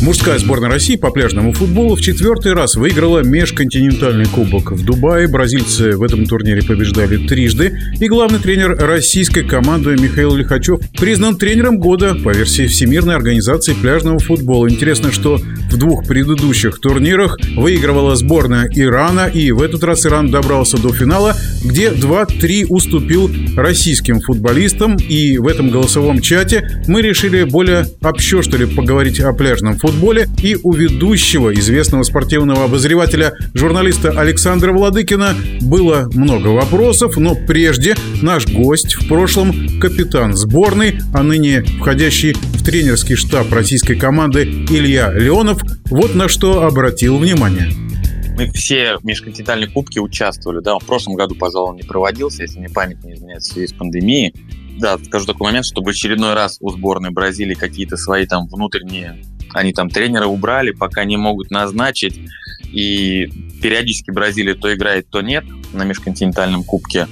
Мужская сборная России по пляжному футболу в четвертый раз выиграла межконтинентальный кубок в Дубае. Бразильцы в этом турнире побеждали трижды. И главный тренер российской команды Михаил Лихачев признан тренером года по версии Всемирной организации пляжного футбола. Интересно, что в двух предыдущих турнирах выигрывала сборная Ирана, и в этот раз Иран добрался до финала, где 2-3 уступил российским футболистам. И в этом голосовом чате мы решили более общо, что ли, поговорить о пляжном футболе футболе и у ведущего, известного спортивного обозревателя, журналиста Александра Владыкина. Было много вопросов, но прежде наш гость, в прошлом капитан сборной, а ныне входящий в тренерский штаб российской команды Илья Леонов, вот на что обратил внимание. Мы все межконтинентальные кубки участвовали, да, в прошлом году, пожалуй, он не проводился, если мне память не изменяет в связи с пандемией. Да, скажу такой момент, чтобы очередной раз у сборной Бразилии какие-то свои там внутренние они там тренера убрали, пока не могут назначить. И периодически Бразилия то играет, то нет на межконтинентальном кубке.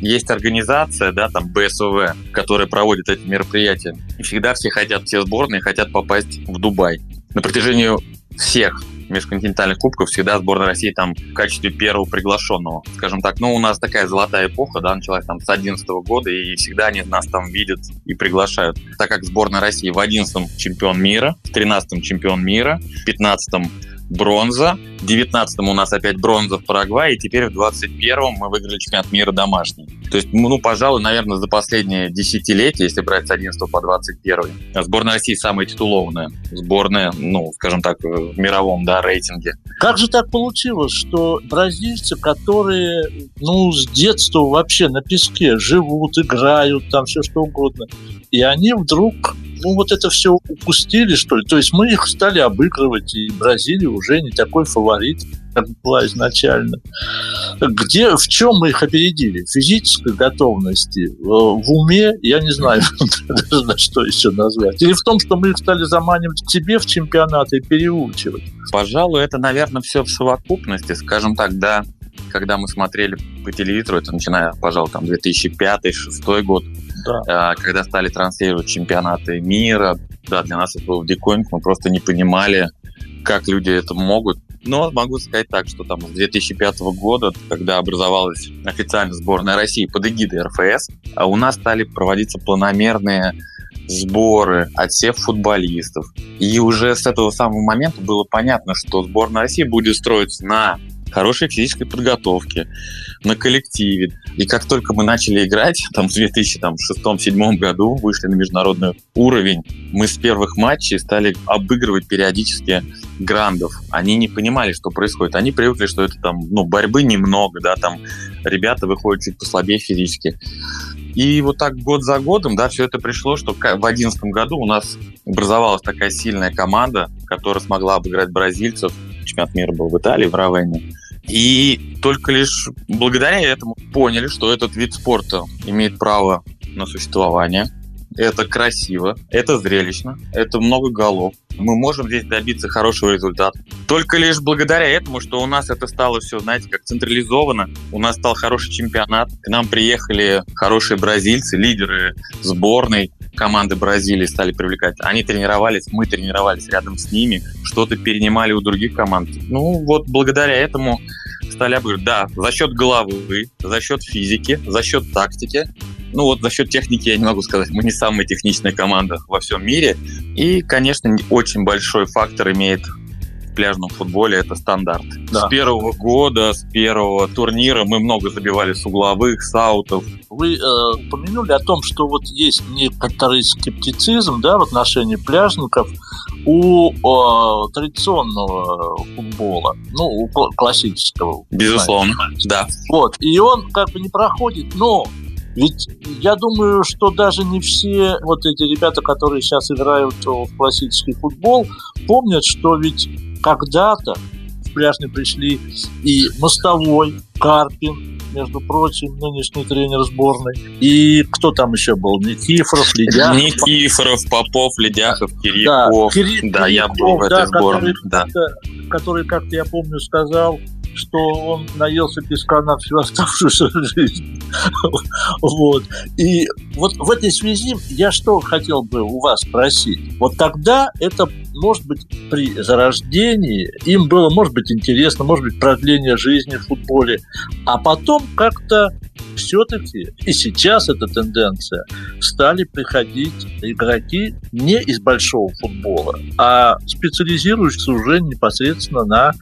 Есть организация, да, там БСОВ, которая проводит эти мероприятия. И всегда все хотят, все сборные хотят попасть в Дубай. На протяжении всех межконтинентальных кубков всегда сборная России там в качестве первого приглашенного. Скажем так, ну, у нас такая золотая эпоха, да, началась там с 11 года, и всегда они нас там видят и приглашают. Так как сборная России в 11 чемпион мира, в 13 чемпион мира, в 15 бронза. В 19-м у нас опять бронза в Парагвае, и теперь в 21-м мы выиграли чемпионат мира домашний. То есть, ну, пожалуй, наверное, за последние десятилетия, если брать с 11 по 21 сборная России самая титулованная сборная, ну, скажем так, в мировом, да, рейтинге. Как же так получилось, что бразильцы, которые, ну, с детства вообще на песке живут, играют, там все что угодно, и они вдруг ну, вот это все упустили, что ли. То есть мы их стали обыгрывать, и Бразилия уже не такой фаворит, как была изначально. Где, в чем мы их опередили? В физической готовности, в уме, я не знаю на что еще назвать. Или в том, что мы их стали заманивать к себе в чемпионаты и переучивать? Пожалуй, это, наверное, все в совокупности. Скажем так, да, когда мы смотрели по телевизору, это начиная, пожалуй, там 2005-2006 год, да. Э, когда стали транслировать чемпионаты мира, да, для нас это был диконь, мы просто не понимали, как люди это могут. Но могу сказать так, что там с 2005 года, когда образовалась официально сборная России под эгидой РФС, а у нас стали проводиться планомерные сборы, отсев футболистов. И уже с этого самого момента было понятно, что сборная России будет строиться на хорошей физической подготовке, на коллективе. И как только мы начали играть, там в 2006-2007 году вышли на международный уровень, мы с первых матчей стали обыгрывать периодически грандов. Они не понимали, что происходит. Они привыкли, что это там, ну, борьбы немного, да, там ребята выходят чуть послабее физически. И вот так год за годом, да, все это пришло, что в 2011 году у нас образовалась такая сильная команда, которая смогла обыграть бразильцев. Чемпионат мира был в Италии, в Равенне. И только лишь благодаря этому поняли, что этот вид спорта имеет право на существование. Это красиво, это зрелищно, это много голов. Мы можем здесь добиться хорошего результата. Только лишь благодаря этому, что у нас это стало все, знаете, как централизовано. У нас стал хороший чемпионат. К нам приехали хорошие бразильцы, лидеры сборной команды Бразилии стали привлекать. Они тренировались, мы тренировались рядом с ними, что-то перенимали у других команд. Ну, вот благодаря этому стали обыгрывать. Да, за счет головы, за счет физики, за счет тактики. Ну вот за счет техники я не могу сказать, мы не самая техничная команда во всем мире. И, конечно, очень большой фактор имеет пляжном футболе это стандарт. Да. С первого года, с первого турнира мы много забивали с угловых, с аутов. Вы э, упомянули о том, что вот есть некоторый скептицизм да, в отношении пляжников у э, традиционного футбола, ну, у классического. Безусловно, знаете. да. Вот, и он как бы не проходит, но ведь я думаю, что даже не все вот эти ребята, которые сейчас играют в классический футбол, помнят, что ведь когда-то в пляжный пришли и Мостовой, Карпин, между прочим, нынешний тренер сборной. И кто там еще был? Никифоров, Ледяхов. Никифоров, Попов, Ледяхов, Кириллов. Да, Кири... да я был в этой да, сборной. Который, да. который, как-то я помню, сказал, что он наелся песка на всю оставшуюся жизнь. Вот. И вот в этой связи я что хотел бы у вас спросить. Вот тогда это может быть, при зарождении им было, может быть, интересно, может быть, продление жизни в футболе. А потом как-то все-таки, и сейчас эта тенденция, стали приходить игроки не из большого футбола, а специализирующиеся уже непосредственно на,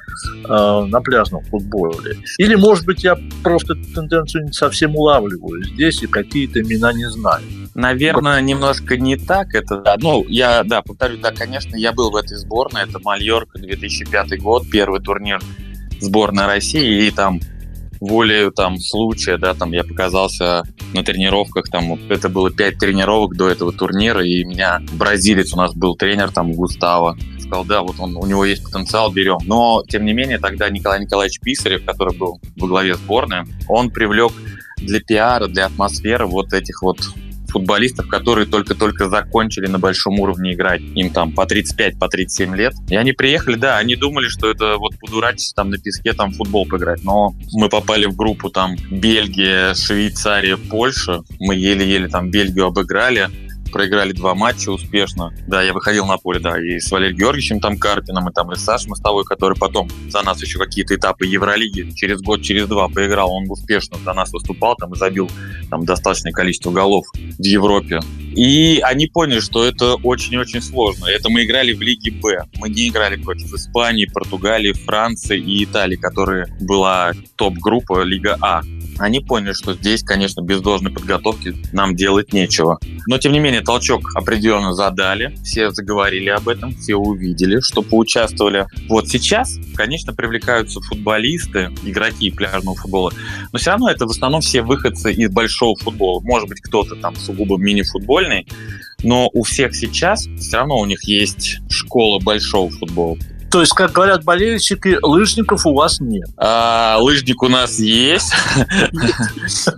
э, на пляжном футболе. Или, может быть, я просто тенденцию не совсем улавливаю здесь и какие-то имена не знаю. Наверное, немножко не так. Это, ну, я, да, повторю, да, конечно, я был в этой сборной. Это Мальорка, 2005 год, первый турнир сборной России, и там волею там случая, да, там я показался на тренировках, там это было пять тренировок до этого турнира, и меня бразилец у нас был тренер, там Густаво, сказал, да, вот он, у него есть потенциал, берем. Но, тем не менее, тогда Николай Николаевич Писарев, который был во главе сборной, он привлек для пиара, для атмосферы вот этих вот футболистов, которые только-только закончили на большом уровне играть. Им там по 35, по 37 лет. И они приехали, да, они думали, что это вот подурачиться там на песке там футбол поиграть. Но мы попали в группу там Бельгия, Швейцария, Польша. Мы еле-еле там Бельгию обыграли проиграли два матча успешно. Да, я выходил на поле, да, и с Валерием Георгиевичем там Карпином, и там и с Сашей Мостовой, который потом за нас еще какие-то этапы Евролиги через год, через два поиграл. Он успешно за нас выступал там и забил там достаточное количество голов в Европе. И они поняли, что это очень-очень сложно. Это мы играли в Лиге Б. Мы не играли против Испании, Португалии, Франции и Италии, которая была топ-группа Лига А они поняли, что здесь, конечно, без должной подготовки нам делать нечего. Но, тем не менее, толчок определенно задали, все заговорили об этом, все увидели, что поучаствовали. Вот сейчас, конечно, привлекаются футболисты, игроки пляжного футбола, но все равно это в основном все выходцы из большого футбола. Может быть, кто-то там сугубо мини-футбольный, но у всех сейчас все равно у них есть школа большого футбола. То есть, как говорят болельщики, лыжников у вас нет. А, лыжник у нас есть.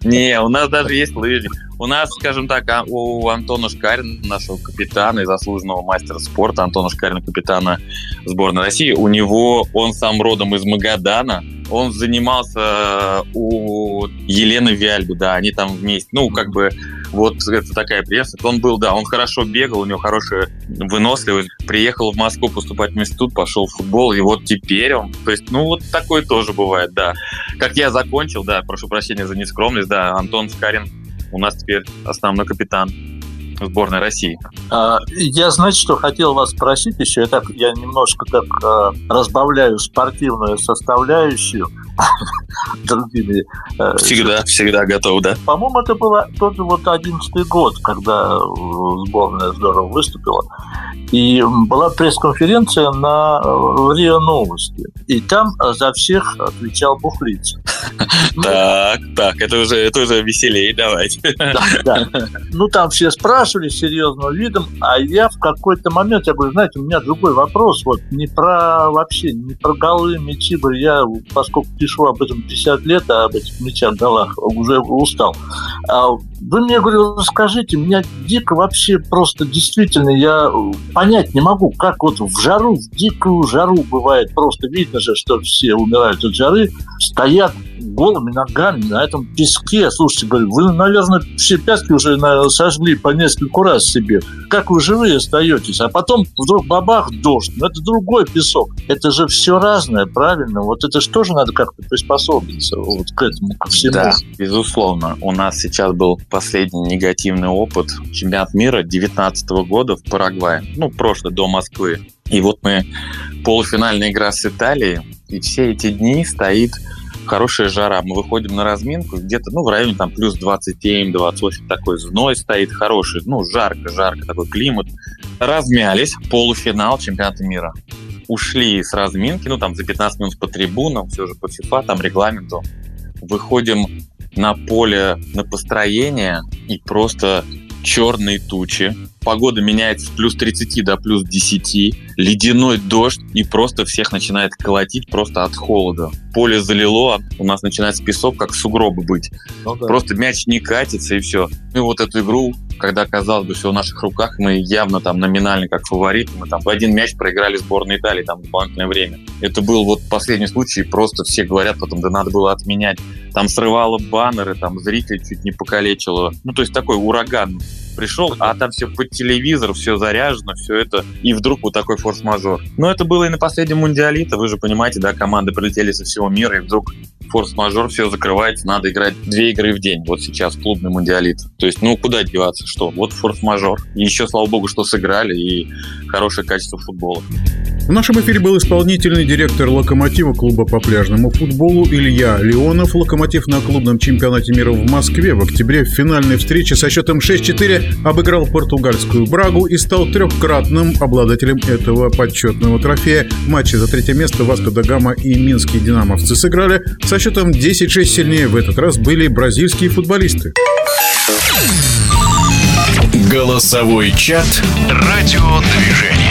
Не, у нас даже есть лыжник. У нас, скажем так, а, у Антона Шкарина, нашего капитана и заслуженного мастера спорта, Антона Шкарина, капитана сборной России, у него, он сам родом из Магадана, он занимался у Елены Виальби, да, они там вместе, ну, как бы вот это такая преемственность. Он был, да, он хорошо бегал, у него хорошая выносливость. Приехал в Москву поступать в институт, пошел в футбол, и вот теперь он... То есть, ну, вот такое тоже бывает, да. Как я закончил, да, прошу прощения за нескромность, да, Антон Скарин у нас теперь основной капитан сборной России. А, я, знаете, что хотел вас спросить еще. Я, так, я немножко так а, разбавляю спортивную составляющую другими. Э, всегда, всегда готов, да. По-моему, это был тот же вот одиннадцатый год, когда сборная здорово выступила. И была пресс-конференция на РИА Новости. И там за всех отвечал Бухлиц. Так, так, это уже, это уже веселее, давайте. Да, да. Ну, там все спрашивали серьезным видом, а я в какой-то момент, я говорю, знаете, у меня другой вопрос, вот не про вообще, не про голы, мячи, я, поскольку пишу об этом 50 лет, а об этих мячах, голах, уже устал. А вы мне, говорю, скажите, меня дико вообще просто действительно, я понять не могу, как вот в жару, в дикую жару бывает, просто видно же, что все умирают от жары, стоят голыми ногами на этом песке. Слушайте, говорю, вы, наверное, все пятки уже наверное, сожгли по нескольку раз себе. Как вы живые остаетесь? А потом вдруг бабах дождь. Но это другой песок. Это же все разное, правильно? Вот это же тоже надо как-то приспособиться вот к этому, ко всему. Да, безусловно. У нас сейчас был последний негативный опыт чемпионат мира 2019 года в Парагвае. Ну, прошлый, до Москвы. И вот мы полуфинальная игра с Италией, и все эти дни стоит хорошая жара. Мы выходим на разминку, где-то, ну, в районе там плюс 27-28, такой зной стоит хороший, ну, жарко-жарко, такой климат. Размялись, полуфинал чемпионата мира. Ушли с разминки, ну, там за 15 минут по трибунам, все же по ФИФА, там регламенту. Выходим на поле на построение и просто черные тучи, погода меняется с плюс 30 до плюс 10, ледяной дождь, и просто всех начинает колотить просто от холода. Поле залило, у нас начинается песок, как сугробы быть. Ну, да. Просто мяч не катится, и все. Мы вот эту игру когда, казалось бы, все в наших руках, мы явно там номинально как фавориты, мы там в один мяч проиграли сборной Италии, там дополнительное время. Это был вот последний случай, просто все говорят потом, да надо было отменять. Там срывало баннеры, там зрителей чуть не покалечило. Ну, то есть такой ураган пришел, а там все под телевизор, все заряжено, все это, и вдруг вот такой форс-мажор. Но это было и на последнем мундиалите, вы же понимаете, да, команды прилетели со всего мира, и вдруг форс-мажор, все закрывается, надо играть две игры в день. Вот сейчас клубный мундиалит. То есть, ну, куда деваться, что? Вот форс-мажор. И еще, слава богу, что сыграли, и хорошее качество футбола. В нашем эфире был исполнительный директор «Локомотива» клуба по пляжному футболу Илья Леонов. «Локомотив» на клубном чемпионате мира в Москве в октябре в финальной встрече со счетом 6-4 обыграл португальскую «Брагу» и стал трехкратным обладателем этого почетного трофея. В матче за третье место «Васко да Гама» и «Минские динамовцы» сыграли. Со счетом 10-6 сильнее в этот раз были бразильские футболисты. Голосовой чат «Радиодвижение».